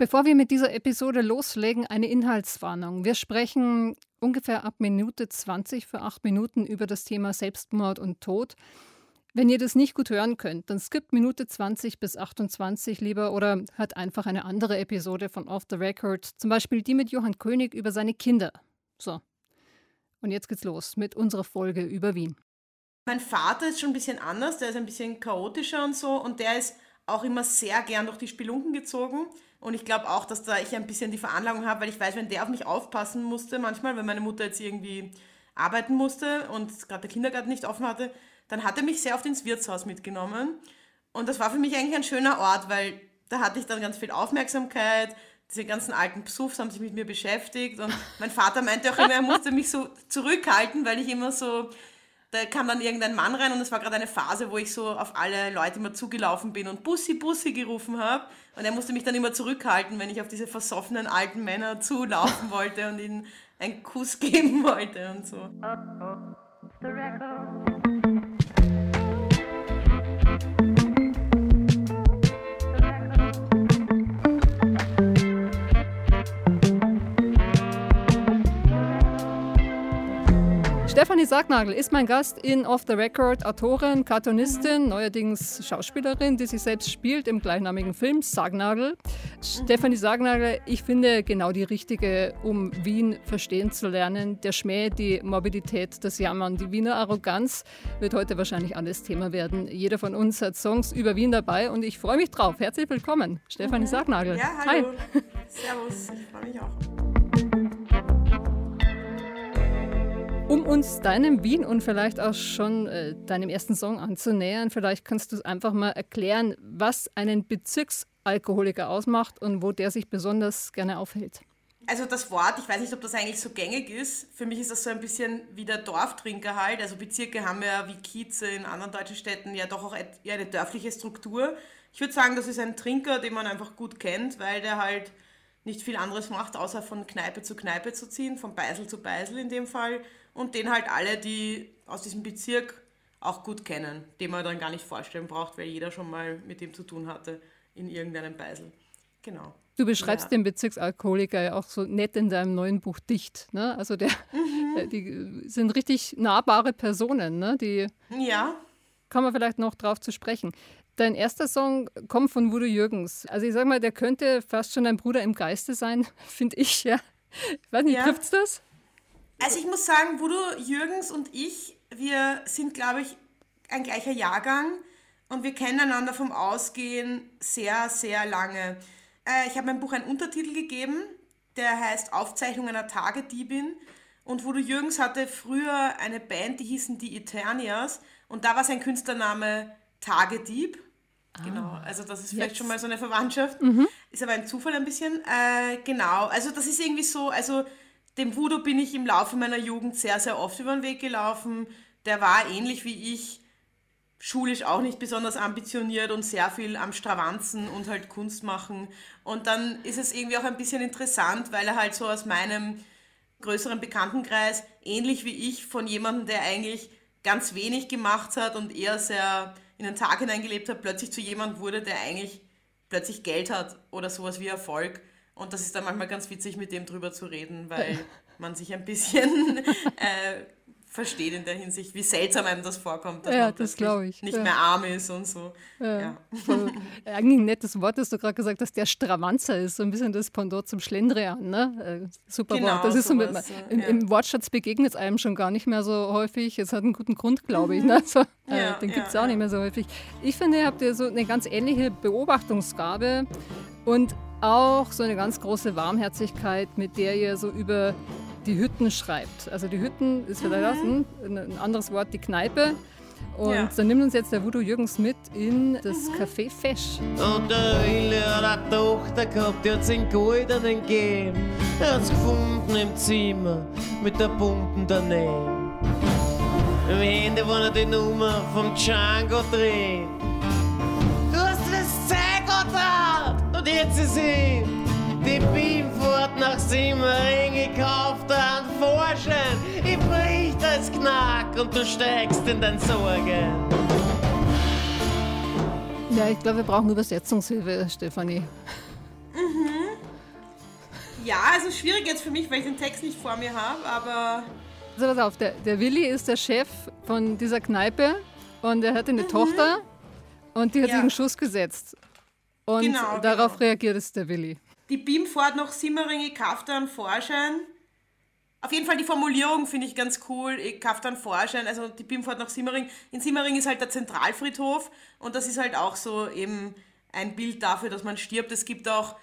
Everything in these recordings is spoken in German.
Bevor wir mit dieser Episode loslegen, eine Inhaltswarnung. Wir sprechen ungefähr ab Minute 20 für acht Minuten über das Thema Selbstmord und Tod. Wenn ihr das nicht gut hören könnt, dann skippt Minute 20 bis 28 lieber oder hört einfach eine andere Episode von Off the Record, zum Beispiel die mit Johann König über seine Kinder. So. Und jetzt geht's los mit unserer Folge über Wien. Mein Vater ist schon ein bisschen anders, der ist ein bisschen chaotischer und so und der ist auch immer sehr gern durch die Spelunken gezogen. Und ich glaube auch, dass da ich ein bisschen die Veranlagung habe, weil ich weiß, wenn der auf mich aufpassen musste, manchmal, wenn meine Mutter jetzt irgendwie arbeiten musste und gerade der Kindergarten nicht offen hatte, dann hat er mich sehr oft ins Wirtshaus mitgenommen. Und das war für mich eigentlich ein schöner Ort, weil da hatte ich dann ganz viel Aufmerksamkeit. Diese ganzen alten Psuffs haben sich mit mir beschäftigt. Und mein Vater meinte auch immer, er musste mich so zurückhalten, weil ich immer so da kam dann irgendein Mann rein und es war gerade eine Phase, wo ich so auf alle Leute immer zugelaufen bin und Bussi, Bussi gerufen habe. Und er musste mich dann immer zurückhalten, wenn ich auf diese versoffenen alten Männer zulaufen wollte und ihnen einen Kuss geben wollte und so. Stefanie Sargnagel ist mein Gast in Off the Record, Autorin, Cartoonistin, neuerdings Schauspielerin, die sich selbst spielt im gleichnamigen Film Sargnagel. Stefanie Sargnagel, ich finde genau die richtige, um Wien verstehen zu lernen. Der Schmäh, die Morbidität, das Jammern, die Wiener Arroganz wird heute wahrscheinlich alles Thema werden. Jeder von uns hat Songs über Wien dabei und ich freue mich drauf. Herzlich willkommen, Stefanie mhm. Sargnagel. Ja, hallo. Hi. Servus, ich freue mich auch. Um uns deinem Wien und vielleicht auch schon äh, deinem ersten Song anzunähern, vielleicht kannst du einfach mal erklären, was einen Bezirksalkoholiker ausmacht und wo der sich besonders gerne aufhält. Also das Wort, ich weiß nicht, ob das eigentlich so gängig ist. Für mich ist das so ein bisschen wie der Dorftrinker halt. Also Bezirke haben ja wie Kieze in anderen deutschen Städten ja doch auch eine dörfliche Struktur. Ich würde sagen, das ist ein Trinker, den man einfach gut kennt, weil der halt nicht viel anderes macht, außer von Kneipe zu Kneipe zu ziehen, von Beisel zu Beisel in dem Fall und den halt alle, die aus diesem Bezirk auch gut kennen, den man dann gar nicht vorstellen braucht, weil jeder schon mal mit dem zu tun hatte in irgendeinem Beisel. Genau. Du beschreibst ja. den Bezirksalkoholiker ja auch so nett in deinem neuen Buch Dicht. Ne? Also der, mhm. die sind richtig nahbare Personen, ne? Die ja. Kommen wir vielleicht noch drauf zu sprechen. Dein erster Song kommt von Voodoo Jürgens. Also ich sag mal, der könnte fast schon dein Bruder im Geiste sein, finde ich, ja. Ich weiß nicht, ja. trifft's das? Also ich muss sagen, Voodoo Jürgens und ich, wir sind, glaube ich, ein gleicher Jahrgang und wir kennen einander vom Ausgehen sehr, sehr lange. Äh, ich habe meinem Buch einen Untertitel gegeben, der heißt Aufzeichnung einer Tagediebin. Und Voodoo Jürgens hatte früher eine Band, die hießen die Eternias. Und da war sein Künstlername Tagedieb. Ah, genau, also das ist vielleicht jetzt. schon mal so eine Verwandtschaft. Mhm. Ist aber ein Zufall ein bisschen. Äh, genau, also das ist irgendwie so, also dem Voodoo bin ich im Laufe meiner Jugend sehr, sehr oft über den Weg gelaufen. Der war ähnlich wie ich, schulisch auch nicht besonders ambitioniert und sehr viel am Stravanzen und halt Kunst machen. Und dann ist es irgendwie auch ein bisschen interessant, weil er halt so aus meinem größeren Bekanntenkreis, ähnlich wie ich, von jemandem, der eigentlich ganz wenig gemacht hat und eher sehr in den Tag hineingelebt hat, plötzlich zu jemandem wurde, der eigentlich plötzlich Geld hat oder sowas wie Erfolg. Und das ist dann manchmal ganz witzig, mit dem drüber zu reden, weil man sich ein bisschen äh, versteht in der Hinsicht, wie seltsam einem das vorkommt, dass ja, man das ich. nicht ja. mehr arm ist und so. Ja. ja. Voll, eigentlich ein nettes Wort, dass du gerade gesagt hast, der Stravanzer ist so ein bisschen das Pendant zum Schlendrian. Ne? Äh, super genau, Wort. Das ist sowas, so im, im, Wortschatz begegnet es einem schon gar nicht mehr so häufig. Es hat einen guten Grund, glaube ich. Ne? Also, äh, den gibt es auch nicht mehr so häufig. Ich finde, ihr habt ja so eine ganz ähnliche Beobachtungsgabe und auch so eine ganz große Warmherzigkeit, mit der ihr so über die Hütten schreibt. Also die Hütten ist vielleicht mhm. ein anderes Wort, die Kneipe. Und ja. dann nimmt uns jetzt der Voodoo Jürgens mit in das mhm. Café Fesch. Und der Wille hat eine Tochter gehabt, die hat den Goldenen gegeben. Er hat's gefunden im Zimmer mit der bunten daneben. Am Ende, wo er die Nummer vom Django dreht. Und jetzt ist sie die Beamfahrt nach Simmering, ich kauf dir einen Vorschein, ich brich das Knack und du steigst in dein Sorgen. Ja, ich glaube, wir brauchen Übersetzungshilfe, Stefanie. Mhm. Ja, also schwierig jetzt für mich, weil ich den Text nicht vor mir habe, aber. Also pass auf, der, der Willi ist der Chef von dieser Kneipe und er hat eine mhm. Tochter und die hat ja. sich einen Schuss gesetzt. Und genau, darauf genau. reagiert es der Willi. Die BIM fährt noch Simmeringe, Kaftan, Vorschein. Auf jeden Fall die Formulierung finde ich ganz cool. Kaftan Vorschein, also die BIM fährt nach Simmering. In Simmering ist halt der Zentralfriedhof und das ist halt auch so eben ein Bild dafür, dass man stirbt. Es gibt auch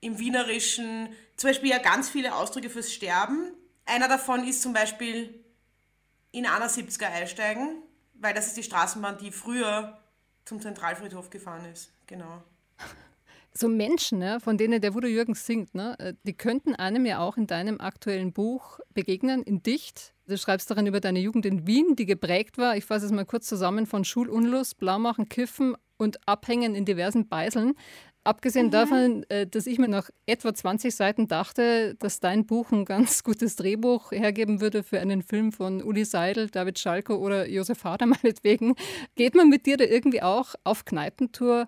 im Wienerischen zum Beispiel ja ganz viele Ausdrücke fürs Sterben. Einer davon ist zum Beispiel in einer 70er einsteigen, weil das ist die Straßenbahn, die früher zum Zentralfriedhof gefahren ist. Genau. So Menschen, ne, von denen der Wudo Jürgens singt, ne, äh, die könnten einem ja auch in deinem aktuellen Buch begegnen, in Dicht. Du schreibst darin über deine Jugend in Wien, die geprägt war, ich fasse es mal kurz zusammen, von Schulunlust, Blaumachen, Kiffen und Abhängen in diversen Beiseln. Abgesehen mhm. davon, äh, dass ich mir nach etwa 20 Seiten dachte, dass dein Buch ein ganz gutes Drehbuch hergeben würde für einen Film von Uli Seidel, David Schalko oder Josef Hader meinetwegen, geht man mit dir da irgendwie auch auf Kneipentour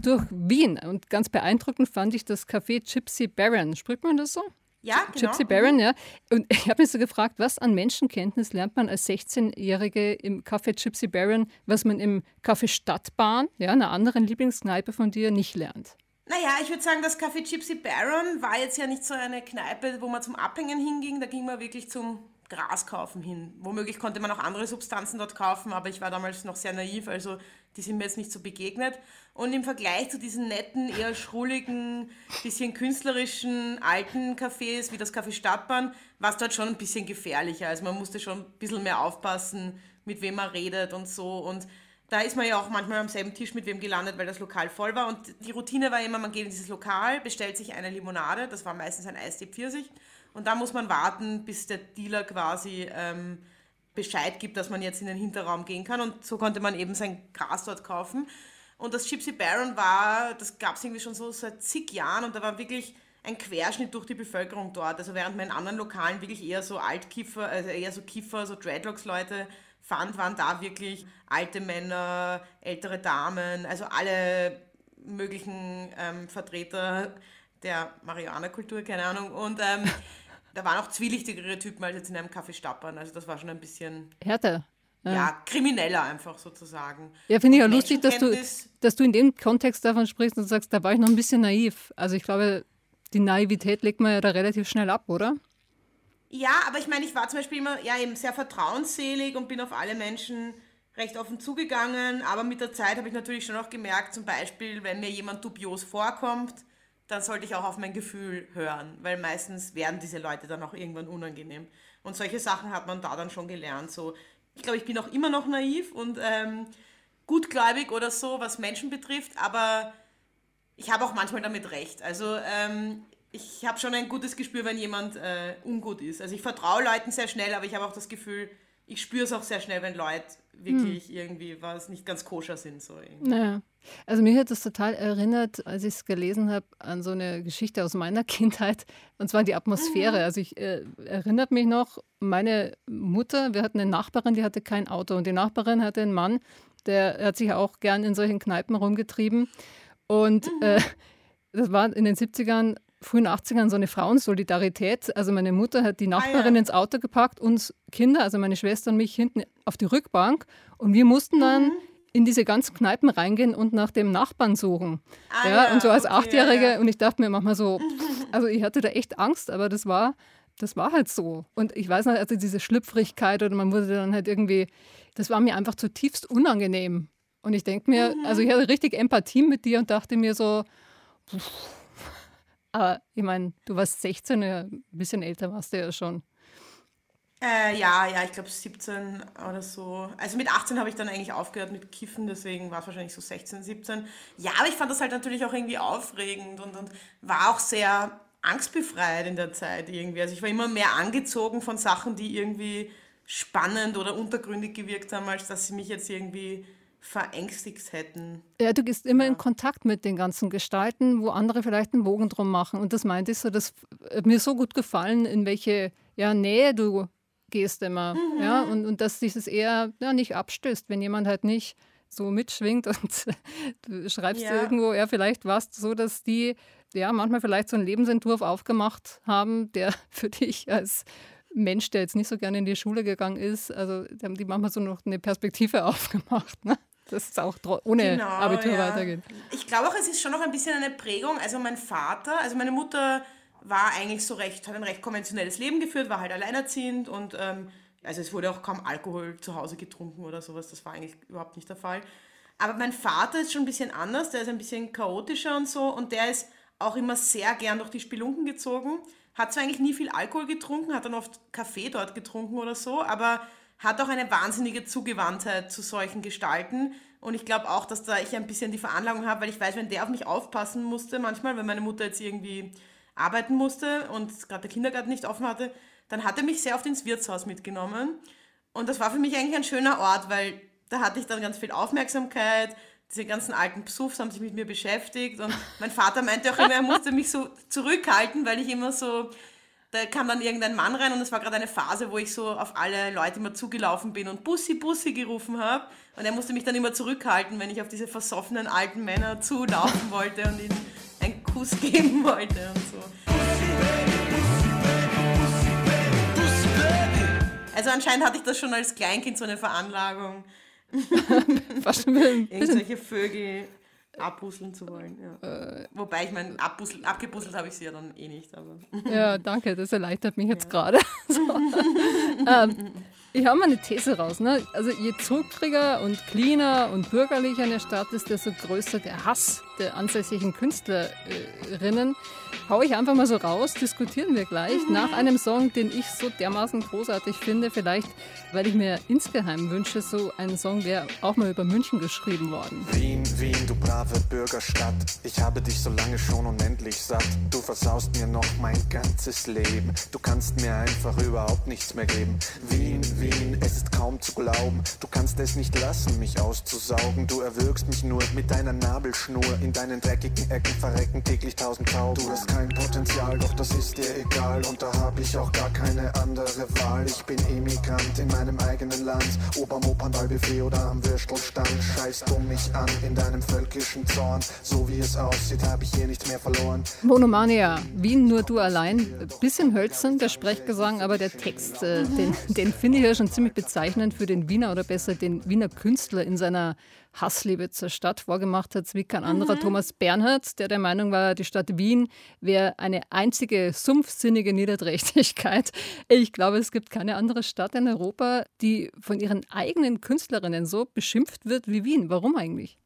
durch Wien. Und ganz beeindruckend fand ich das Café Gypsy Baron. Spricht man das so? Ja, genau. Gypsy Baron, ja. Und ich habe mich so gefragt, was an Menschenkenntnis lernt man als 16-Jährige im Café Gypsy Baron, was man im Café Stadtbahn, ja, einer anderen Lieblingskneipe von dir, nicht lernt? Naja, ich würde sagen, das Café Gypsy Baron war jetzt ja nicht so eine Kneipe, wo man zum Abhängen hinging. Da ging man wirklich zum Gras kaufen hin. Womöglich konnte man auch andere Substanzen dort kaufen, aber ich war damals noch sehr naiv, also die sind mir jetzt nicht so begegnet. Und im Vergleich zu diesen netten, eher schrulligen, bisschen künstlerischen alten Cafés wie das Café Stadtbahn, war es dort schon ein bisschen gefährlicher. Also man musste schon ein bisschen mehr aufpassen, mit wem man redet und so. Und da ist man ja auch manchmal am selben Tisch mit wem gelandet, weil das Lokal voll war. Und die Routine war immer, man geht in dieses Lokal, bestellt sich eine Limonade, das war meistens ein Eistee Pfirsich. Und dann muss man warten, bis der Dealer quasi ähm, Bescheid gibt, dass man jetzt in den Hinterraum gehen kann. Und so konnte man eben sein Gras dort kaufen. Und das Gypsy Baron war, das gab es irgendwie schon so seit zig Jahren und da war wirklich ein Querschnitt durch die Bevölkerung dort. Also während man in anderen Lokalen wirklich eher so Altkiffer, also eher so Kiffer, so Dreadlocks-Leute fand, waren da wirklich alte Männer, ältere Damen, also alle möglichen ähm, Vertreter der Marihuana-Kultur, keine Ahnung. Und ähm, da waren auch zwielichtigere Typen als jetzt in einem Café Stappern. Also das war schon ein bisschen... Härter. Ja. ja, krimineller einfach sozusagen. Ja, finde ich auch lustig, dass du, dass du in dem Kontext davon sprichst und sagst, da war ich noch ein bisschen naiv. Also ich glaube, die Naivität legt man ja da relativ schnell ab, oder? Ja, aber ich meine, ich war zum Beispiel immer ja, eben sehr vertrauensselig und bin auf alle Menschen recht offen zugegangen. Aber mit der Zeit habe ich natürlich schon auch gemerkt, zum Beispiel, wenn mir jemand dubios vorkommt, dann sollte ich auch auf mein Gefühl hören, weil meistens werden diese Leute dann auch irgendwann unangenehm. Und solche Sachen hat man da dann schon gelernt. So, ich glaube, ich bin auch immer noch naiv und ähm, gutgläubig oder so, was Menschen betrifft, aber ich habe auch manchmal damit recht. Also ähm, ich habe schon ein gutes Gespür, wenn jemand äh, ungut ist. Also ich vertraue Leuten sehr schnell, aber ich habe auch das Gefühl, ich spüre es auch sehr schnell, wenn Leute wirklich hm. irgendwie was nicht ganz koscher sind. So naja. Also mir hat das total erinnert, als ich es gelesen habe, an so eine Geschichte aus meiner Kindheit, und zwar die Atmosphäre. Mhm. Also ich äh, erinnert mich noch, meine Mutter, wir hatten eine Nachbarin, die hatte kein Auto und die Nachbarin hatte einen Mann, der hat sich auch gern in solchen Kneipen rumgetrieben. Und mhm. äh, das war in den 70ern frühen 80ern so eine Frauensolidarität. Also meine Mutter hat die Nachbarin ah, ja. ins Auto gepackt, uns Kinder, also meine Schwester und mich hinten auf die Rückbank. Und wir mussten dann mhm. In diese ganzen Kneipen reingehen und nach dem Nachbarn suchen. Ah, ja, und so als okay, Achtjährige. Ja, und ich dachte mir manchmal so, also ich hatte da echt Angst, aber das war, das war halt so. Und ich weiß noch, also diese Schlüpfrigkeit oder man wurde dann halt irgendwie, das war mir einfach zutiefst unangenehm. Und ich denke mir, mhm. also ich hatte richtig Empathie mit dir und dachte mir so, pff, aber ich meine, du warst 16, ja, ein bisschen älter warst du ja schon. Äh, ja, ja, ich glaube 17 oder so. Also mit 18 habe ich dann eigentlich aufgehört mit Kiffen, deswegen war es wahrscheinlich so 16, 17. Ja, aber ich fand das halt natürlich auch irgendwie aufregend und, und war auch sehr angstbefreit in der Zeit irgendwie. Also ich war immer mehr angezogen von Sachen, die irgendwie spannend oder untergründig gewirkt haben, als dass sie mich jetzt irgendwie verängstigt hätten. Ja, du gehst immer ja. in Kontakt mit den ganzen Gestalten, wo andere vielleicht einen Bogen drum machen. Und das meinte ich so, das hat mir so gut gefallen, in welche ja, Nähe du gehst immer. Mhm. Ja, und, und dass sich das eher ja, nicht abstößt, wenn jemand halt nicht so mitschwingt und du schreibst ja. irgendwo, ja, vielleicht war es so, dass die ja, manchmal vielleicht so einen Lebensentwurf aufgemacht haben, der für dich als Mensch, der jetzt nicht so gerne in die Schule gegangen ist, also die haben die manchmal so noch eine Perspektive aufgemacht, ne? dass es auch ohne genau, Abitur ja. weitergeht. Ich glaube auch, es ist schon noch ein bisschen eine Prägung. Also mein Vater, also meine Mutter war eigentlich so recht, hat ein recht konventionelles Leben geführt, war halt alleinerziehend und ähm, also es wurde auch kaum Alkohol zu Hause getrunken oder sowas, das war eigentlich überhaupt nicht der Fall. Aber mein Vater ist schon ein bisschen anders, der ist ein bisschen chaotischer und so und der ist auch immer sehr gern durch die Spelunken gezogen. Hat zwar eigentlich nie viel Alkohol getrunken, hat dann oft Kaffee dort getrunken oder so, aber hat auch eine wahnsinnige Zugewandtheit zu solchen Gestalten. Und ich glaube auch, dass da ich ein bisschen die Veranlagung habe, weil ich weiß, wenn der auf mich aufpassen musste, manchmal, wenn meine Mutter jetzt irgendwie arbeiten musste und gerade der Kindergarten nicht offen hatte, dann hat er mich sehr oft ins Wirtshaus mitgenommen. Und das war für mich eigentlich ein schöner Ort, weil da hatte ich dann ganz viel Aufmerksamkeit. Diese ganzen alten Psufs haben sich mit mir beschäftigt. Und mein Vater meinte auch immer, er musste mich so zurückhalten, weil ich immer so, da kam dann irgendein Mann rein und es war gerade eine Phase, wo ich so auf alle Leute immer zugelaufen bin und Bussi, Bussi gerufen habe. Und er musste mich dann immer zurückhalten, wenn ich auf diese versoffenen alten Männer zulaufen wollte und einen Kuss geben wollte und so. Also anscheinend hatte ich das schon als Kleinkind so eine Veranlagung. Irgendwelche Vögel abbusseln zu wollen. Ja. Äh, Wobei ich meine, abgebusselt habe ich sie ja dann eh nicht. Aber. Ja, danke, das erleichtert mich jetzt ja. gerade. so. ähm, ich habe mal eine These raus. Ne? Also je zuckriger und cleaner und bürgerlicher eine Stadt ist, desto größer der Hass der ansässigen Künstlerinnen. Hau ich einfach mal so raus, diskutieren wir gleich mhm. nach einem Song, den ich so dermaßen großartig finde. Vielleicht, weil ich mir insgeheim wünsche, so einen Song wäre auch mal über München geschrieben worden. Wien, Wien, du brave Bürgerstadt. Ich habe dich so lange schon unendlich satt. Du versaust mir noch mein ganzes Leben. Du kannst mir einfach überhaupt nichts mehr geben. Wien, Wien, es ist kaum zu glauben. Du kannst es nicht lassen, mich auszusaugen. Du erwürgst mich nur mit deiner Nabelschnur. In deinen dreckigen Ecken verrecken täglich tausend Tauben. Du hast kein Potenzial, doch das ist dir egal. Und da hab ich auch gar keine andere Wahl. Ich bin Emigrant in meinem eigenen Land. Oberm Opernballbuffet oder am Würstelstand. Scheißt du mich an in deinem völkischen Zorn. So wie es aussieht, hab ich hier nichts mehr verloren. Monomania, Wien nur du allein. Bisschen hölzern, der Sprechgesang, aber der Text, äh, den, den finde ich ja schon ziemlich bezeichnend für den Wiener oder besser den Wiener Künstler in seiner Hassliebe zur Stadt vorgemacht hat, wie kein anderer mhm. Thomas Bernhard, der der Meinung war, die Stadt Wien wäre eine einzige sumpfsinnige Niederträchtigkeit. Ich glaube, es gibt keine andere Stadt in Europa, die von ihren eigenen Künstlerinnen so beschimpft wird wie Wien. Warum eigentlich?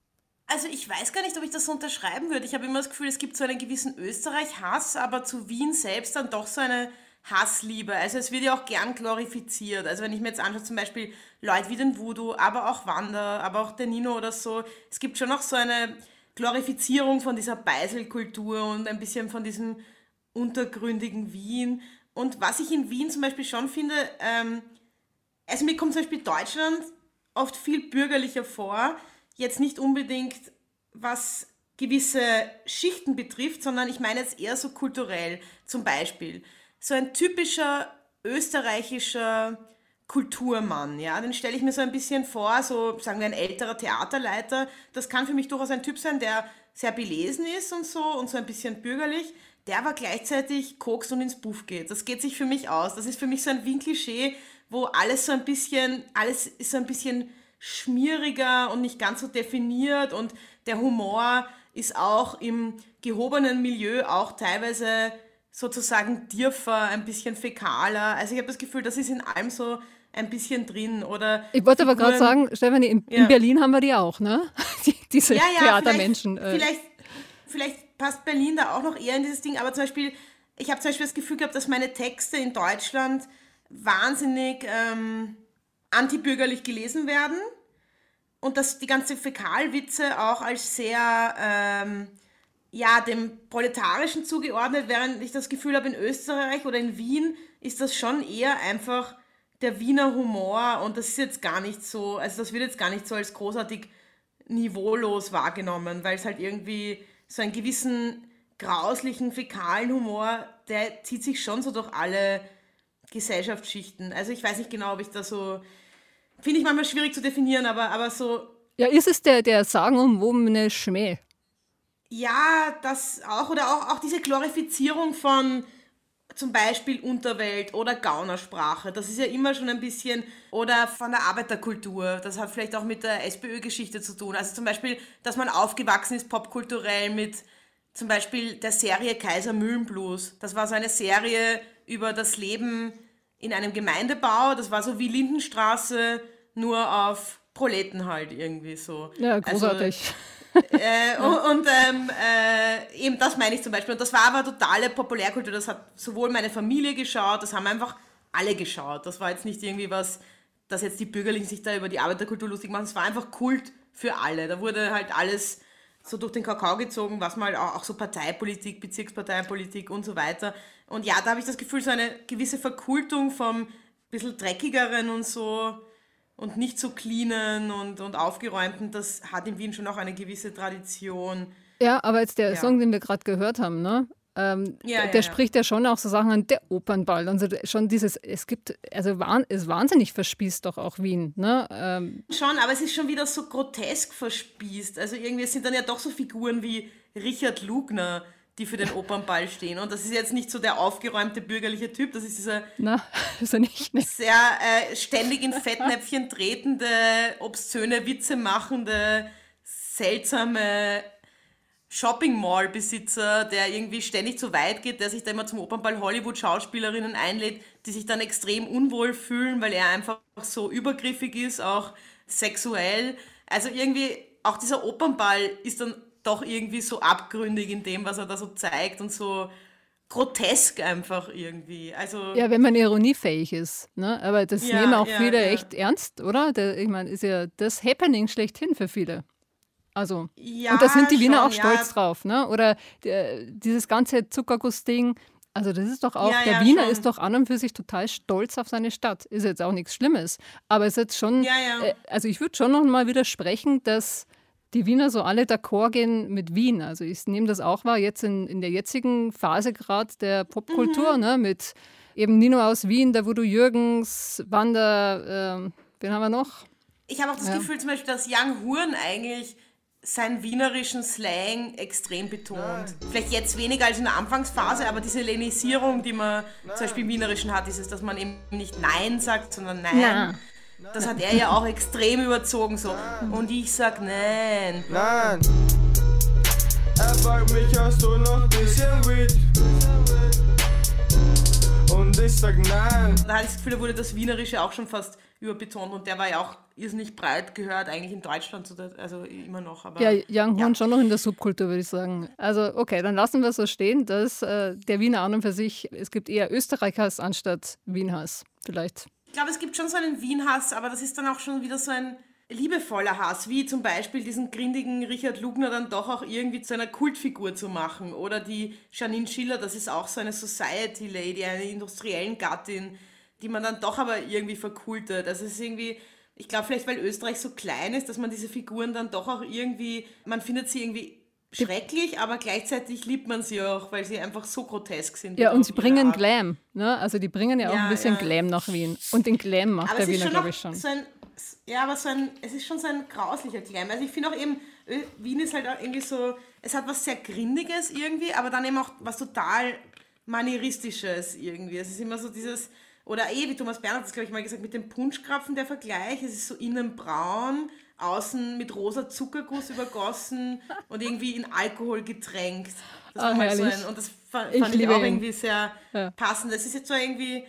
Also ich weiß gar nicht, ob ich das so unterschreiben würde. Ich habe immer das Gefühl, es gibt so einen gewissen Österreich-Hass, aber zu Wien selbst dann doch so eine Hassliebe. Also es wird ja auch gern glorifiziert. Also wenn ich mir jetzt anschaue, zum Beispiel Leute wie den Voodoo, aber auch Wander, aber auch der Nino oder so, es gibt schon noch so eine Glorifizierung von dieser Beiselkultur und ein bisschen von diesem untergründigen Wien. Und was ich in Wien zum Beispiel schon finde, ähm, also mir kommt zum Beispiel Deutschland oft viel bürgerlicher vor, jetzt nicht unbedingt was gewisse Schichten betrifft, sondern ich meine jetzt eher so kulturell. Zum Beispiel, so ein typischer österreichischer Kulturmann, ja, den stelle ich mir so ein bisschen vor, so sagen wir ein älterer Theaterleiter. Das kann für mich durchaus ein Typ sein, der sehr belesen ist und so und so ein bisschen bürgerlich, der aber gleichzeitig kokst und ins Buff geht. Das geht sich für mich aus. Das ist für mich so ein Wien-Klischee, wo alles so ein bisschen, alles ist so ein bisschen schmieriger und nicht ganz so definiert und der Humor ist auch im gehobenen Milieu auch teilweise sozusagen tiefer, ein bisschen fäkaler. Also ich habe das Gefühl, das ist in allem so ein bisschen drin. Oder ich wollte aber gerade sagen, Stefanie, in, ja. in, Berlin haben wir die auch, ne? Die, diese ja, ja, Theatermenschen. Vielleicht, äh. vielleicht, vielleicht passt Berlin da auch noch eher in dieses Ding, aber zum Beispiel, ich habe zum Beispiel das Gefühl gehabt, dass meine Texte in Deutschland wahnsinnig ähm, antibürgerlich gelesen werden und dass die ganze Fäkalwitze auch als sehr ähm, ja, dem Proletarischen zugeordnet, während ich das Gefühl habe, in Österreich oder in Wien ist das schon eher einfach der Wiener Humor und das ist jetzt gar nicht so, also das wird jetzt gar nicht so als großartig niveaulos wahrgenommen, weil es halt irgendwie so einen gewissen grauslichen, fäkalen Humor, der zieht sich schon so durch alle Gesellschaftsschichten. Also ich weiß nicht genau, ob ich da so, finde ich manchmal schwierig zu definieren, aber, aber so. Ja, ist es der, der sagenumwobene Schmäh? Ja, das auch. Oder auch, auch diese Glorifizierung von zum Beispiel Unterwelt oder Gaunersprache. Das ist ja immer schon ein bisschen, oder von der Arbeiterkultur. Das hat vielleicht auch mit der SPÖ-Geschichte zu tun. Also zum Beispiel, dass man aufgewachsen ist popkulturell mit zum Beispiel der Serie Kaiser Mühlenblues. Das war so eine Serie über das Leben in einem Gemeindebau. Das war so wie Lindenstraße, nur auf Proleten halt irgendwie so. Ja, also, großartig. Also, äh, und, und ähm, äh, eben das meine ich zum Beispiel. Und das war aber totale Populärkultur. Das hat sowohl meine Familie geschaut, das haben einfach alle geschaut. Das war jetzt nicht irgendwie was, dass jetzt die Bürgerlichen sich da über die Arbeiterkultur lustig machen. Es war einfach Kult für alle. Da wurde halt alles so durch den Kakao gezogen, was mal auch, auch so Parteipolitik, Bezirksparteipolitik und so weiter. Und ja, da habe ich das Gefühl, so eine gewisse Verkultung vom bisschen dreckigeren und so und nicht so cleanen und, und aufgeräumten, das hat in Wien schon auch eine gewisse Tradition. Ja, aber jetzt der ja. Song, den wir gerade gehört haben, ne? Ähm, ja, der, der ja, spricht ja schon auch so Sachen an, der Opernball. Also schon dieses, es gibt, also ist wahnsinnig verspießt doch auch Wien. Ne? Ähm, schon, aber es ist schon wieder so grotesk verspießt. Also irgendwie sind dann ja doch so Figuren wie Richard Lugner, die für den Opernball stehen. Und das ist jetzt nicht so der aufgeräumte bürgerliche Typ, das ist dieser Na, ist er nicht, ne? sehr äh, ständig in Fettnäpfchen tretende, obszöne Witze machende, seltsame Shopping Mall Besitzer, der irgendwie ständig zu weit geht, der sich da immer zum Opernball Hollywood Schauspielerinnen einlädt, die sich dann extrem unwohl fühlen, weil er einfach so übergriffig ist, auch sexuell. Also irgendwie auch dieser Opernball ist dann doch irgendwie so abgründig in dem, was er da so zeigt und so grotesk einfach irgendwie. Also ja, wenn man ironiefähig ist. Ne? Aber das ja, nehmen auch ja, viele ja. echt ernst, oder? Der, ich meine, ist ja das Happening schlechthin für viele. Also, ja, und da sind die Wiener schon, auch stolz drauf. Ne? Oder der, dieses ganze Zuckerguss-Ding. Also das ist doch auch, der Wiener schon. ist doch an und für sich total stolz auf seine Stadt. Ist jetzt auch nichts Schlimmes. Aber es ist jetzt schon, äh, also ich würde schon noch mal widersprechen, dass die Wiener so alle d'accord gehen mit Wien. Also ich nehme das auch wahr, jetzt in, in der jetzigen Phase gerade der Popkultur, mhm. ne, mit eben Nino aus Wien, der Voodoo Jürgens, Wander, äh, wen haben wir noch? Ich habe auch das ja. Gefühl zum Beispiel, dass Young Huren eigentlich seinen wienerischen Slang extrem betont. Nein. Vielleicht jetzt weniger als in der Anfangsphase, aber diese Lenisierung, die man Nein. zum Beispiel im Wienerischen hat, ist es, dass man eben nicht Nein sagt, sondern Nein. Das hat er ja auch extrem überzogen so. Und ich sag nein. Nein. Er fragt mich, hast du noch ein bisschen Weed? Und ich sag nein. Da hatte ich das Gefühl, da wurde das Wienerische auch schon fast überbetont und der war ja auch irrsinnig breit gehört, eigentlich in Deutschland, also immer noch. Aber, ja, Young Horn ja. schon noch in der Subkultur, würde ich sagen. Also okay, dann lassen wir es so stehen, dass äh, der Wiener an und für sich, es gibt eher Österreichers anstatt Wienhass, vielleicht. Ich glaube, es gibt schon so einen Wien-Hass, aber das ist dann auch schon wieder so ein liebevoller Hass, wie zum Beispiel diesen grindigen Richard Lugner dann doch auch irgendwie zu einer Kultfigur zu machen. Oder die Janine Schiller, das ist auch so eine Society Lady, eine industriellen Gattin, die man dann doch aber irgendwie verkultet. Also es ist irgendwie, ich glaube vielleicht, weil Österreich so klein ist, dass man diese Figuren dann doch auch irgendwie, man findet sie irgendwie schrecklich, aber gleichzeitig liebt man sie auch, weil sie einfach so grotesk sind. Ja, und sie bringen Glam. Ne? Also die bringen ja auch ja, ein bisschen ja. Glam nach Wien. Und den Glam macht aber der Wiener, glaube ich, schon. So ein, ja, aber so ein, es ist schon so ein grauslicher Glam. Also ich finde auch eben, Wien ist halt auch irgendwie so, es hat was sehr Grindiges irgendwie, aber dann eben auch was total manieristisches irgendwie. Es ist immer so dieses, oder eh, wie Thomas Bernhard das, glaube ich, mal gesagt, mit dem Punschkrapfen der Vergleich, es ist so innen braun, außen mit rosa Zuckerguss übergossen und irgendwie in Alkohol getränkt. Das war oh, halt so ein, und das fand ich, ich auch ihn. irgendwie sehr ja. passend. Es ist jetzt so irgendwie,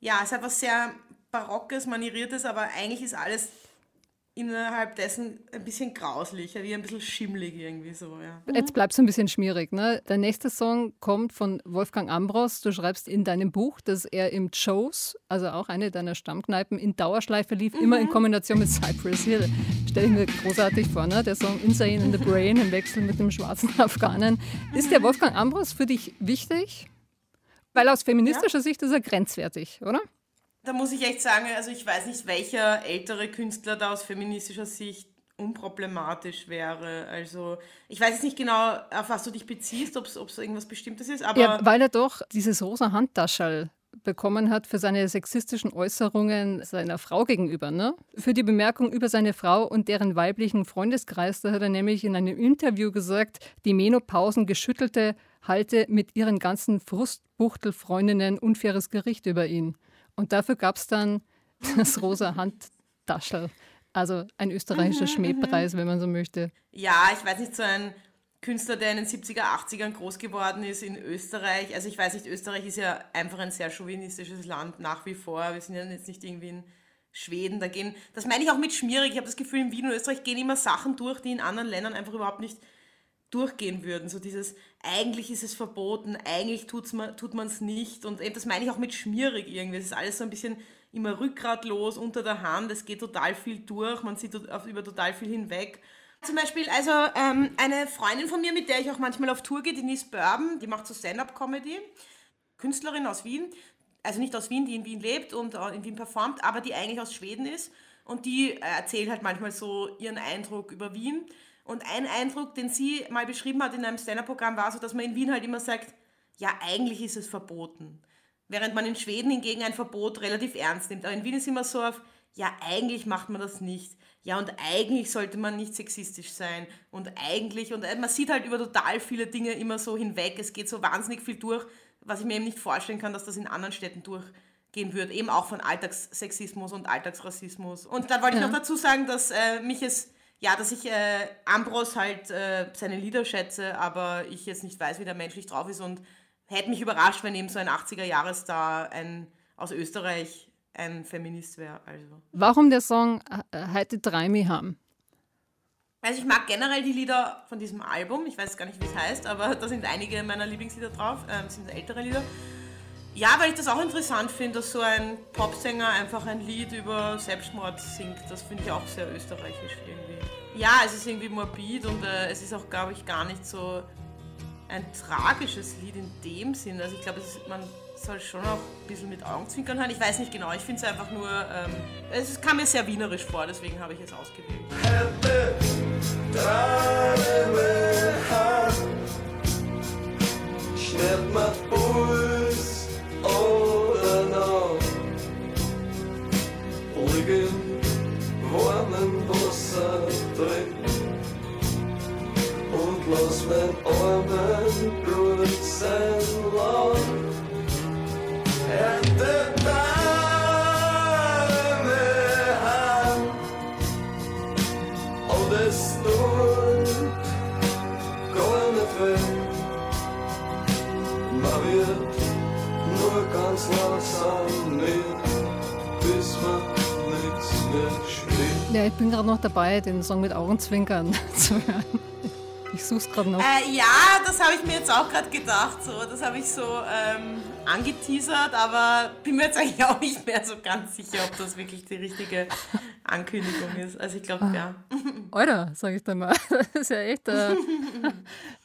ja, es hat was sehr Barockes, Manieriertes, aber eigentlich ist alles innerhalb dessen ein bisschen grauslich, wie ein bisschen schimmlig irgendwie so. Ja. Jetzt bleibt es ein bisschen schmierig. Ne? Der nächste Song kommt von Wolfgang Ambros. Du schreibst in deinem Buch, dass er im Joes, also auch eine deiner Stammkneipen, in Dauerschleife lief, mhm. immer in Kombination mit Cypress Hill. Stelle ich mir großartig vor, ne? der Song Insane in the Brain im Wechsel mit dem schwarzen Afghanen. Ist der Wolfgang Ambros für dich wichtig? Weil aus feministischer ja. Sicht ist er grenzwertig, oder? Da muss ich echt sagen, also ich weiß nicht, welcher ältere Künstler da aus feministischer Sicht unproblematisch wäre. Also ich weiß jetzt nicht genau, auf was du dich beziehst, ob es irgendwas Bestimmtes ist, aber... Ja, weil er doch dieses rosa Handtaschel bekommen hat für seine sexistischen Äußerungen seiner Frau gegenüber. Ne? Für die Bemerkung über seine Frau und deren weiblichen Freundeskreis, da hat er nämlich in einem Interview gesagt, die Menopausen geschüttelte halte mit ihren ganzen Frustbuchtelfreundinnen unfaires Gericht über ihn. Und dafür gab es dann das rosa Handtaschel. Also ein österreichischer mhm, Schmähpreis, wenn man so möchte. Ja, ich weiß nicht, so ein Künstler, der in den 70er, 80ern groß geworden ist in Österreich. Also ich weiß nicht, Österreich ist ja einfach ein sehr chauvinistisches Land nach wie vor. Wir sind ja jetzt nicht irgendwie in Schweden. Da gehen, das meine ich auch mit schmierig. Ich habe das Gefühl, in Wien und Österreich gehen immer Sachen durch, die in anderen Ländern einfach überhaupt nicht durchgehen würden. So dieses, eigentlich ist es verboten, eigentlich tut's man, tut man es nicht. Und das meine ich auch mit schmierig irgendwie. Es ist alles so ein bisschen immer rückgratlos unter der Hand. Es geht total viel durch, man sieht über total viel hinweg. Zum Beispiel, also ähm, eine Freundin von mir, mit der ich auch manchmal auf Tour gehe, Denise Bourbon, die macht so Stand-up-Comedy, Künstlerin aus Wien, also nicht aus Wien, die in Wien lebt und in Wien performt, aber die eigentlich aus Schweden ist. Und die äh, erzählt halt manchmal so ihren Eindruck über Wien. Und ein Eindruck, den sie mal beschrieben hat in einem Stand-up-Programm, war so, dass man in Wien halt immer sagt, ja, eigentlich ist es verboten. Während man in Schweden hingegen ein Verbot relativ ernst nimmt. Aber in Wien ist immer so auf, ja, eigentlich macht man das nicht. Ja, und eigentlich sollte man nicht sexistisch sein. Und eigentlich, und äh, man sieht halt über total viele Dinge immer so hinweg. Es geht so wahnsinnig viel durch, was ich mir eben nicht vorstellen kann, dass das in anderen Städten durchgehen würde. Eben auch von Alltagssexismus und Alltagsrassismus. Und da wollte ja. ich noch dazu sagen, dass äh, mich es ja, dass ich äh, Ambros halt äh, seine Lieder schätze, aber ich jetzt nicht weiß, wie der menschlich drauf ist und hätte mich überrascht, wenn eben so ein 80er-Jahresstar ein, aus Österreich ein Feminist wäre. Also. Warum der Song äh, Heute drei mich haben? Also ich mag generell die Lieder von diesem Album. Ich weiß gar nicht, wie es heißt, aber da sind einige meiner Lieblingslieder drauf. Ähm, sind ältere Lieder. Ja, weil ich das auch interessant finde, dass so ein Popsänger einfach ein Lied über Selbstmord singt. Das finde ich auch sehr österreichisch irgendwie. Ja, es ist irgendwie morbid und äh, es ist auch, glaube ich, gar nicht so ein tragisches Lied in dem Sinn. Also ich glaube, man soll schon auch ein bisschen mit Augenzwinkern hören. Ich weiß nicht genau, ich finde es einfach nur, ähm, es kam mir sehr wienerisch vor, deswegen habe ich es ausgewählt. Hätte Puls oder noch liegen warmen Wasser drin und lass mein armen Blut sein Lauf. Ja, ich bin gerade noch dabei, den Song mit Augenzwinkern zu hören. Ich such's gerade noch. Äh, ja, das habe ich mir jetzt auch gerade gedacht. So, das habe ich so ähm, angeteasert, aber bin mir jetzt eigentlich auch nicht mehr so ganz sicher, ob das wirklich die richtige Ankündigung ist. Also ich glaube, ah. ja. Alter, sage ich dann mal. Das ist ja echt äh,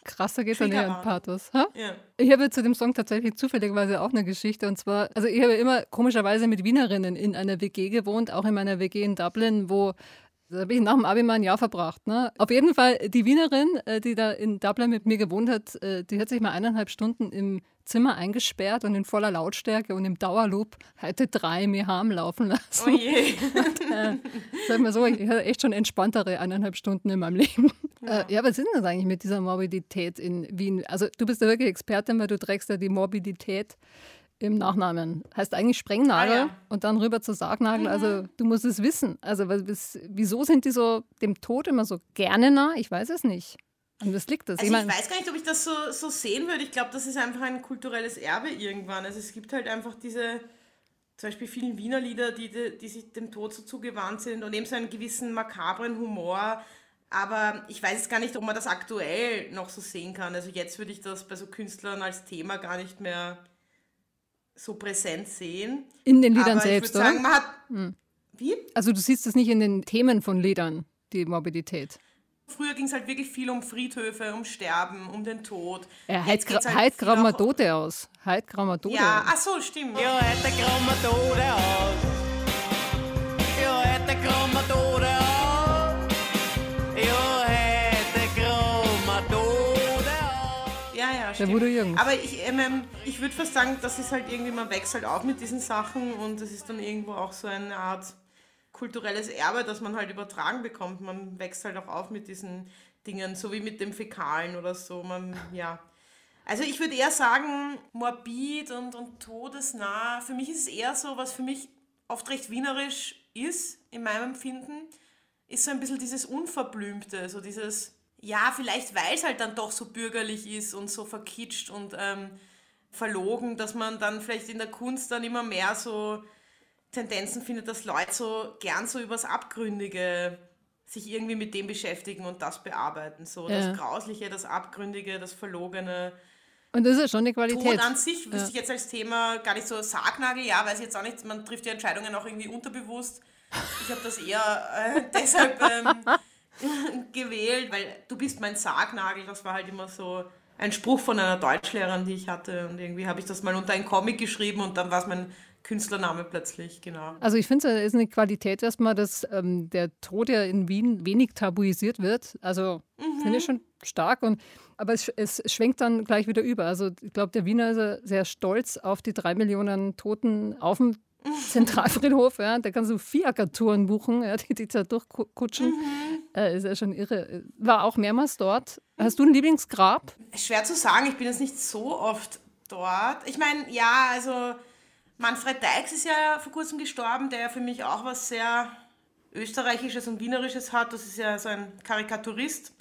krasser geht dann eher an Pathos. Ha? Ja. Ich habe zu dem Song tatsächlich zufälligerweise auch eine Geschichte. Und zwar, also ich habe immer komischerweise mit Wienerinnen in einer WG gewohnt, auch in meiner WG in Dublin, wo da habe ich nach dem Abi mal ein Jahr verbracht. Ne? Auf jeden Fall, die Wienerin, äh, die da in Dublin mit mir gewohnt hat, äh, die hat sich mal eineinhalb Stunden im Zimmer eingesperrt und in voller Lautstärke und im Dauerloop heute drei mir Harm laufen lassen. Oh je. und, äh, sag mal so, ich hatte echt schon entspanntere eineinhalb Stunden in meinem Leben. Ja. Äh, ja, was ist denn das eigentlich mit dieser Morbidität in Wien? Also du bist ja wirklich Expertin, weil du trägst ja die Morbidität im Nachnamen. Heißt eigentlich Sprengnagel ah, ja. und dann rüber zu Sargnagel. Also, mhm. Also du musst es wissen. Also was, wieso sind die so dem Tod immer so gerne nah? Ich weiß es nicht. Und was liegt das? Also ich, ich weiß gar nicht, ob ich das so, so sehen würde. Ich glaube, das ist einfach ein kulturelles Erbe irgendwann. Also es gibt halt einfach diese, zum Beispiel vielen Wiener Lieder, die, die, die sich dem Tod so zugewandt sind und eben so einen gewissen makabren Humor. Aber ich weiß gar nicht, ob man das aktuell noch so sehen kann. Also jetzt würde ich das bei so Künstlern als Thema gar nicht mehr so präsent sehen. In den Liedern selbst, oder? Sagen, hat, hm. Wie? Also du siehst es nicht in den Themen von Liedern, die Morbidität. Früher ging es halt wirklich viel um Friedhöfe, um Sterben, um den Tod. Ja, heute halt graben wir Tote aus. Heute graben wir Tote ja, aus. ach so, stimmt. Ja, heute graben wir Tote aus. Ja, ja, Der Voodoo Jürgens. Aber ich, ähm, ich würde fast sagen, das ist halt irgendwie, man wächst halt auf mit diesen Sachen und es ist dann irgendwo auch so eine Art kulturelles Erbe, das man halt übertragen bekommt. Man wächst halt auch auf mit diesen Dingen, so wie mit dem Fäkalen oder so. Man, ja. Also ich würde eher sagen, morbid und, und todesnah. Für mich ist es eher so, was für mich oft recht wienerisch ist, in meinem Empfinden, ist so ein bisschen dieses Unverblümte, so dieses, ja, vielleicht weil es halt dann doch so bürgerlich ist und so verkitscht und ähm, verlogen, dass man dann vielleicht in der Kunst dann immer mehr so Tendenzen findet, dass Leute so gern so übers Abgründige sich irgendwie mit dem beschäftigen und das bearbeiten. So ja. das Grausliche, das Abgründige, das Verlogene. Und das ist ja schon eine Qualität. Tod an sich wüsste ja. ich jetzt als Thema gar nicht so Sargnagel, ja, weiß ich jetzt auch nicht, man trifft die Entscheidungen auch irgendwie unterbewusst. Ich habe das eher äh, deshalb ähm, gewählt, weil du bist mein Sargnagel, das war halt immer so ein Spruch von einer Deutschlehrerin, die ich hatte. Und irgendwie habe ich das mal unter einen Comic geschrieben und dann war es mein Künstlername plötzlich, genau. Also ich finde, es ist eine Qualität erstmal, dass ähm, der Tod ja in Wien wenig tabuisiert wird. Also mhm. finde ich schon stark. Und, aber es, es, schwenkt dann gleich wieder über. Also ich glaube, der Wiener ist sehr stolz auf die drei Millionen Toten auf dem Zentralfriedhof. Ja. Da kannst du Fiaker-Touren buchen, ja, die, die da durchkutschen. Mhm. Äh, ist ja schon irre. War auch mehrmals dort. Hast du ein Lieblingsgrab? Schwer zu sagen. Ich bin jetzt nicht so oft dort. Ich meine, ja, also Manfred Deix ist ja vor kurzem gestorben, der ja für mich auch was sehr Österreichisches und Wienerisches hat. Das ist ja so ein Karikaturist,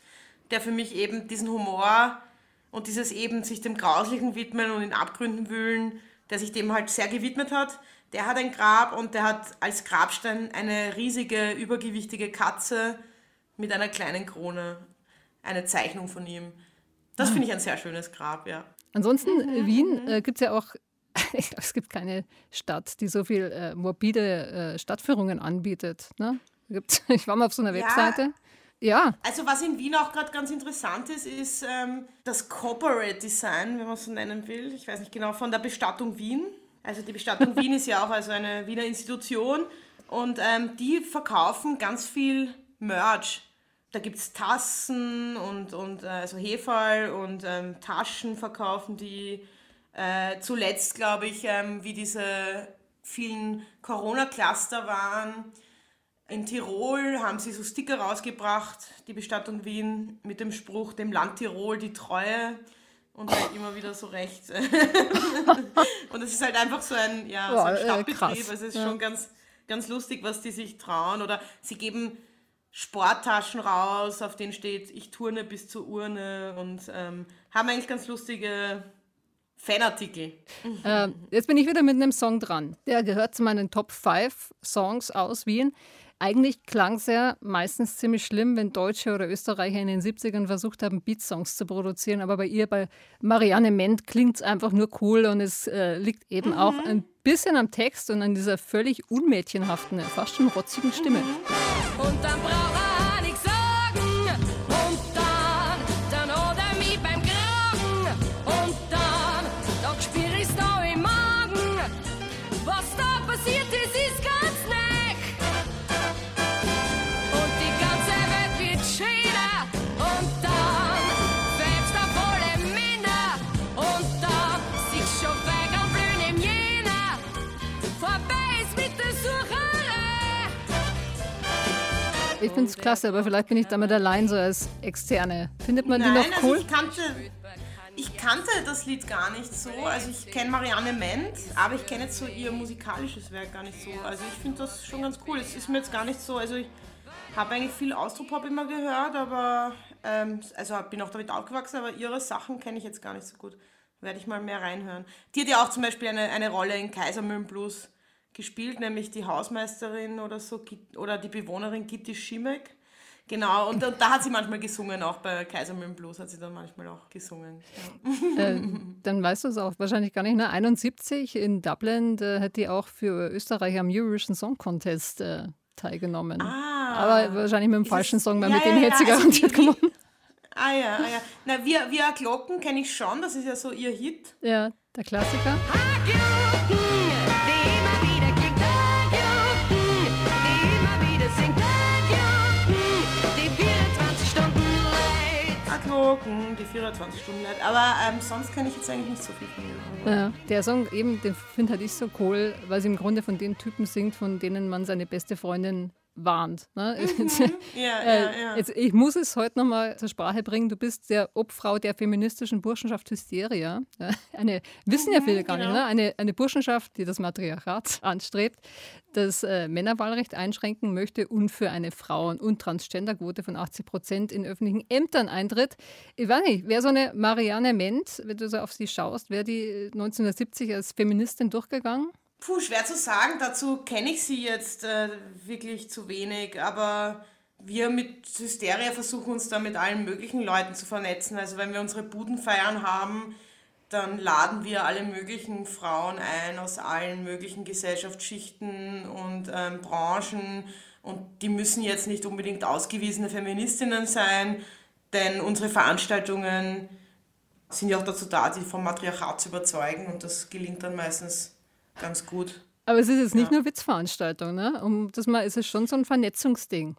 der für mich eben diesen Humor und dieses eben sich dem Grauslichen widmen und in Abgründen wühlen, der sich dem halt sehr gewidmet hat. Der hat ein Grab und der hat als Grabstein eine riesige, übergewichtige Katze mit einer kleinen Krone. Eine Zeichnung von ihm. Das finde ich ein sehr schönes Grab, ja. Ansonsten, mhm. Wien äh, gibt es ja auch ich glaube, es gibt keine Stadt, die so viel äh, morbide äh, Stadtführungen anbietet. Ne? Ich war mal auf so einer ja. Webseite. Ja. Also was in Wien auch gerade ganz interessant ist, ist ähm, das Corporate Design, wenn man es so nennen will. Ich weiß nicht genau, von der Bestattung Wien. Also die Bestattung Wien ist ja auch also eine Wiener Institution und ähm, die verkaufen ganz viel Merch. Da gibt es Tassen und, und äh, also Hefall und ähm, Taschen verkaufen die äh, zuletzt, glaube ich, ähm, wie diese vielen Corona-Cluster waren. In Tirol haben sie so Sticker rausgebracht, die Bestattung Wien, mit dem Spruch, dem Land Tirol die Treue. Und halt immer wieder so recht. und es ist halt einfach so ein, ja, so ein Stadtbetrieb. Also es ist ja. schon ganz, ganz lustig, was die sich trauen. Oder sie geben Sporttaschen raus, auf denen steht, ich turne bis zur Urne und ähm, haben eigentlich ganz lustige Fanartikel. Äh, jetzt bin ich wieder mit einem Song dran. Der gehört zu meinen Top 5 Songs aus Wien. Eigentlich klang es ja meistens ziemlich schlimm, wenn Deutsche oder Österreicher in den 70ern versucht haben, Beatsongs zu produzieren. Aber bei ihr, bei Marianne Ment, klingt es einfach nur cool und es äh, liegt eben mhm. auch ein bisschen am Text und an dieser völlig unmädchenhaften, fast schon rotzigen Stimme. Mhm. Und dann braucht Ich finde es klasse, aber vielleicht bin ich damit allein so als Externe. Findet man Nein, die noch cool? Also ich, kannte, ich kannte das Lied gar nicht so. Also ich kenne Marianne Ment, aber ich kenne jetzt so ihr musikalisches Werk gar nicht so. Also ich finde das schon ganz cool. Es ist mir jetzt gar nicht so, also ich habe eigentlich viel Austropop immer gehört, aber ähm, also bin auch damit aufgewachsen, aber ihre Sachen kenne ich jetzt gar nicht so gut. Werde ich mal mehr reinhören. Die hat ja auch zum Beispiel eine, eine Rolle in Kaisermühlen Blues gespielt, nämlich die Hausmeisterin oder so oder die Bewohnerin Gitti Schimek. Genau, und, und, da hat sie manchmal gesungen, auch bei Kaisermühlen Blues hat sie dann manchmal auch gesungen. Ja. Äh, dann weißt du es auch wahrscheinlich gar nicht. Ne? 71 in Dublin, da hat die auch für Österreich am Eurovision Song Contest äh, teilgenommen. Ah, Aber wahrscheinlich mit dem falschen Song, weil ja, mit dem ja, hätte sie also garantiert also gewonnen. Ah ja, ah ja. Na, wir, wir Glocken kenne ich schon, das ist ja so ihr Hit. Ja, der Klassiker. Broken, die 24 Stunden Light. Aber ähm, sonst kenne ich jetzt eigentlich nicht so viel von ihr. Ja, der Song eben, den finde halt ich so cool, weil sie im Grunde von den Typen singt, von denen man seine beste Freundin warnt. Ne? Mhm. ja, Äh, ja, ja. Jetzt, ich muss es heute nochmal zur Sprache bringen. Du bist der Obfrau der feministischen Burschenschaft Hysteria. Ja, Eine, wissen ja viele gar genau. nicht, ne? eine, eine Burschenschaft, die das Matriarchat anstrebt, das äh, Männerwahlrecht einschränken möchte und für eine Frauen- und Transgenderquote von 80 Prozent in öffentlichen Ämtern eintritt. Ich weiß nicht, wäre so eine Marianne Ment, wenn du so auf sie schaust, wäre die äh, 1970 als Feministin durchgegangen? Puh, schwer zu sagen. Dazu kenne ich sie jetzt äh, wirklich zu wenig. Aber wir mit Hysteria versuchen uns da mit allen möglichen Leuten zu vernetzen. Also wenn wir unsere Budenfeiern haben, dann laden wir alle möglichen Frauen ein aus allen möglichen Gesellschaftsschichten und ähm, Branchen. Und die müssen jetzt nicht unbedingt ausgewiesene Feministinnen sein, denn unsere Veranstaltungen sind ja auch dazu da, die vom Matriarchat zu überzeugen. Und das gelingt dann meistens ganz gut. Aber es ist jetzt nicht Ja. nur Witzveranstaltung, ne? Um das mal, es ist schon so ein Vernetzungsding.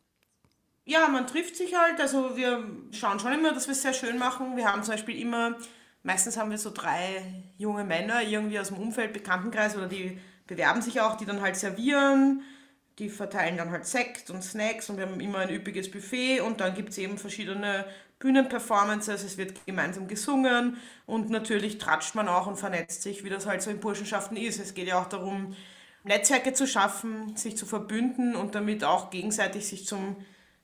Ja, man trifft sich halt. Also wir schauen schon immer, dass wir es sehr schön machen. Wir haben zum Beispiel immer, meistens haben wir so drei junge Männer irgendwie aus dem Umfeld, Bekanntenkreis oder die bewerben sich auch, die dann halt servieren. Die verteilen dann halt Sekt und Snacks und wir haben immer ein üppiges Buffet und dann gibt es eben verschiedene Bühnenperformances, es wird gemeinsam gesungen und natürlich tratscht man auch und vernetzt sich, wie das halt so in Burschenschaften ist. Es geht ja auch darum, Netzwerke zu schaffen, sich zu verbünden und damit auch gegenseitig sich zum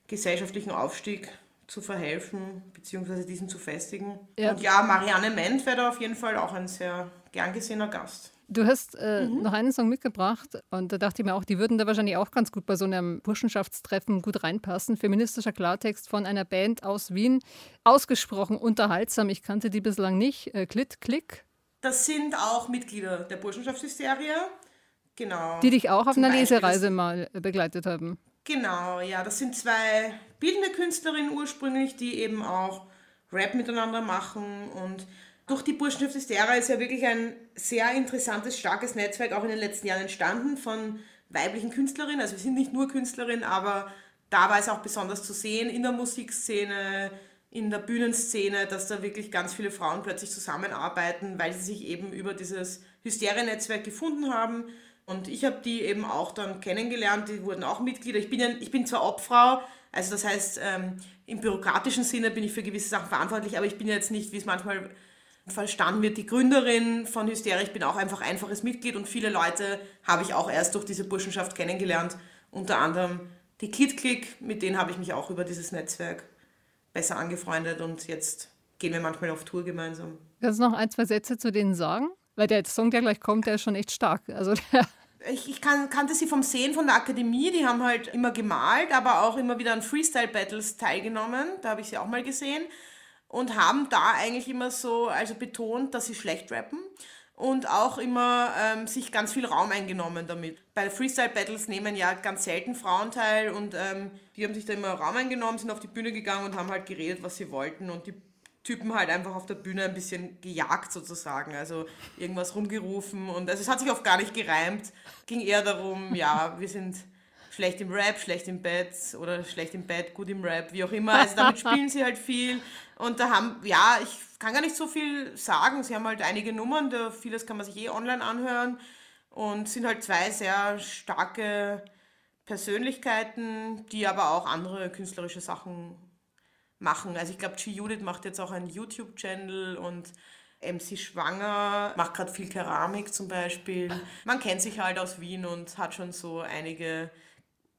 gesellschaftlichen Aufstieg zu verhelfen, beziehungsweise diesen zu festigen. Ja. Und ja, Marianne Ment wäre da auf jeden Fall auch ein sehr gern gesehener Gast. Du hast äh, Mhm. noch einen Song mitgebracht und da dachte ich mir auch, die würden da wahrscheinlich auch ganz gut bei so einem Burschenschaftstreffen gut reinpassen. Feministischer Klartext von einer Band aus Wien. Ausgesprochen unterhaltsam. Ich kannte die bislang nicht. Äh, Klit, Klick. Das sind auch Mitglieder der Burschenschaftshysterie. Genau. Die dich auch auf Zum einer Beispiel Lesereise mal äh, begleitet haben. Genau, ja, das sind zwei bildende Künstlerinnen ursprünglich, die eben auch Rap miteinander machen und durch die Burschenschaft Hysteria ist ja wirklich ein sehr interessantes, starkes Netzwerk auch in den letzten Jahren entstanden von weiblichen Künstlerinnen. Also wir sind nicht nur Künstlerinnen, aber da war es auch besonders zu sehen in der Musikszene, in der Bühnenszene, dass da wirklich ganz viele Frauen plötzlich zusammenarbeiten, weil sie sich eben über dieses Hysteria-Netzwerk gefunden haben. Und ich habe die eben auch dann kennengelernt, die wurden auch Mitglieder. Ich bin, ja, ich bin zwar Obfrau, also das heißt, ähm, im bürokratischen Sinne bin ich für gewisse Sachen verantwortlich, aber ich bin jetzt nicht, wie es manchmal verstanden wird, die Gründerin von Hysteria. Ich bin auch einfach einfaches Mitglied und viele Leute habe ich auch erst durch diese Burschenschaft kennengelernt. Unter anderem die Kid Click, mit denen habe ich mich auch über dieses Netzwerk besser angefreundet und jetzt gehen wir manchmal auf Tour gemeinsam. Kannst du noch ein, zwei Sätze zu denen sagen? Weil der Song, der gleich kommt, der ist schon echt stark. Also Ich, ich kan kannte sie vom Sehen von der Akademie, die haben halt immer gemalt, aber auch immer wieder an Freestyle-Battles teilgenommen, da habe ich sie auch mal gesehen und haben da eigentlich immer so also betont, dass sie schlecht rappen und auch immer ähm, sich ganz viel Raum eingenommen damit. Bei Freestyle-Battles nehmen ja ganz selten Frauen teil und ähm, die haben sich da immer Raum eingenommen, sind auf die Bühne gegangen und haben halt geredet, was sie wollten und die Typen halt einfach auf der Bühne ein bisschen gejagt sozusagen, also irgendwas rumgerufen und also es hat sich oft gar nicht gereimt, ging eher darum, ja, wir sind schlecht im Rap, schlecht im Bett oder schlecht im Bett, gut im Rap, wie auch immer, also damit spielen sie halt viel und da haben, ja, ich kann gar nicht so viel sagen, sie haben halt einige Nummern, da vieles kann man sich eh online anhören und sind halt zwei sehr starke Persönlichkeiten, die aber auch andere künstlerische Sachen machen. Also ich glaube, G Judith macht jetzt auch einen YouTube-Channel und MC Schwanger macht gerade viel Keramik zum Beispiel. Man kennt sich halt aus Wien und hat schon so einige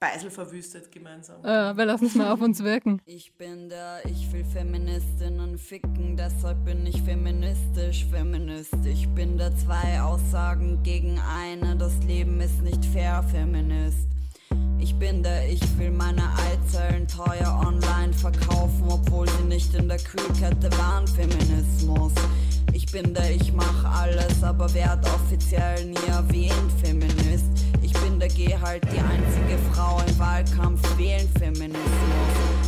Beisel verwüstet gemeinsam. äh, wir lassen es mal auf uns wirken. Ich bin da, ich will Feministinnen ficken, deshalb bin ich feministisch, Feminist. Ich bin da zwei Aussagen gegen eine, das Leben ist nicht fair, Feminist. Ich bin da, ich will meine Eizellen teuer online verkaufen, obwohl sie nicht in der Kühlkette waren, Feminismus. Ich bin da, ich mach alles, aber werd offiziell nie erwähnt, Feminist. Geh halt die einzige Frau im Wahlkampf wählen, Feminismus.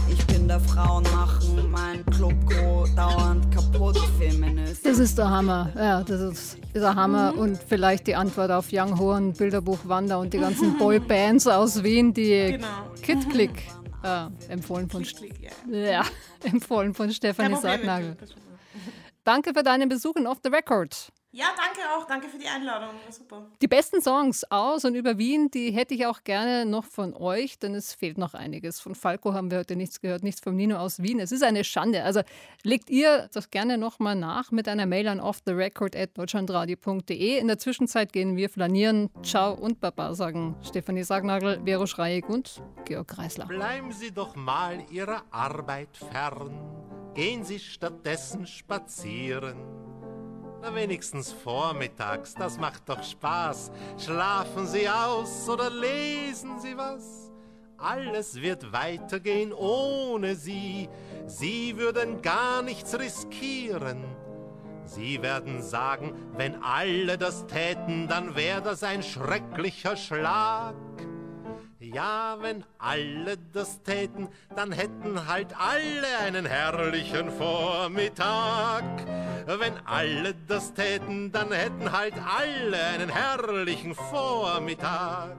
Ich bin da, Frauen machen mein Club go dauernd kaputt, Feminist. Das ist der Hammer. Ja, das ist, der Hammer. Und vielleicht die Antwort auf Young Horn, Bilderbuch Wander und die ganzen Boybands aus Wien, die Genau. Kid Click Ja, empfohlen von, Klick, klick, ja. ja, empfohlen von Stefanie Sargnagel. Danke für deinen Besuch in Off the Record. Ja, danke auch. Danke für die Einladung. Super. Die besten Songs aus und über Wien, die hätte ich auch gerne noch von euch, denn es fehlt noch einiges. Von Falco haben wir heute nichts gehört, nichts von Nino aus Wien. Es ist eine Schande. Also legt ihr das gerne nochmal nach mit einer Mail an offtherecord.deutschlandradio.de. In der Zwischenzeit gehen wir flanieren. Ciao und Baba, sagen Stefanie Sagnagel, Vero Schreieck und Georg Kreisler. Bleiben Sie doch mal Ihrer Arbeit fern. Gehen Sie stattdessen spazieren. Na wenigstens vormittags, das macht doch Spaß. Schlafen Sie aus oder lesen Sie was. Alles wird weitergehen ohne Sie. Sie würden gar nichts riskieren. Sie werden sagen, wenn alle das täten, dann wäre das ein schrecklicher Schlag. Ja, wenn alle das täten, dann hätten halt alle einen herrlichen Vormittag. Wenn alle das täten, dann hätten halt alle einen herrlichen Vormittag.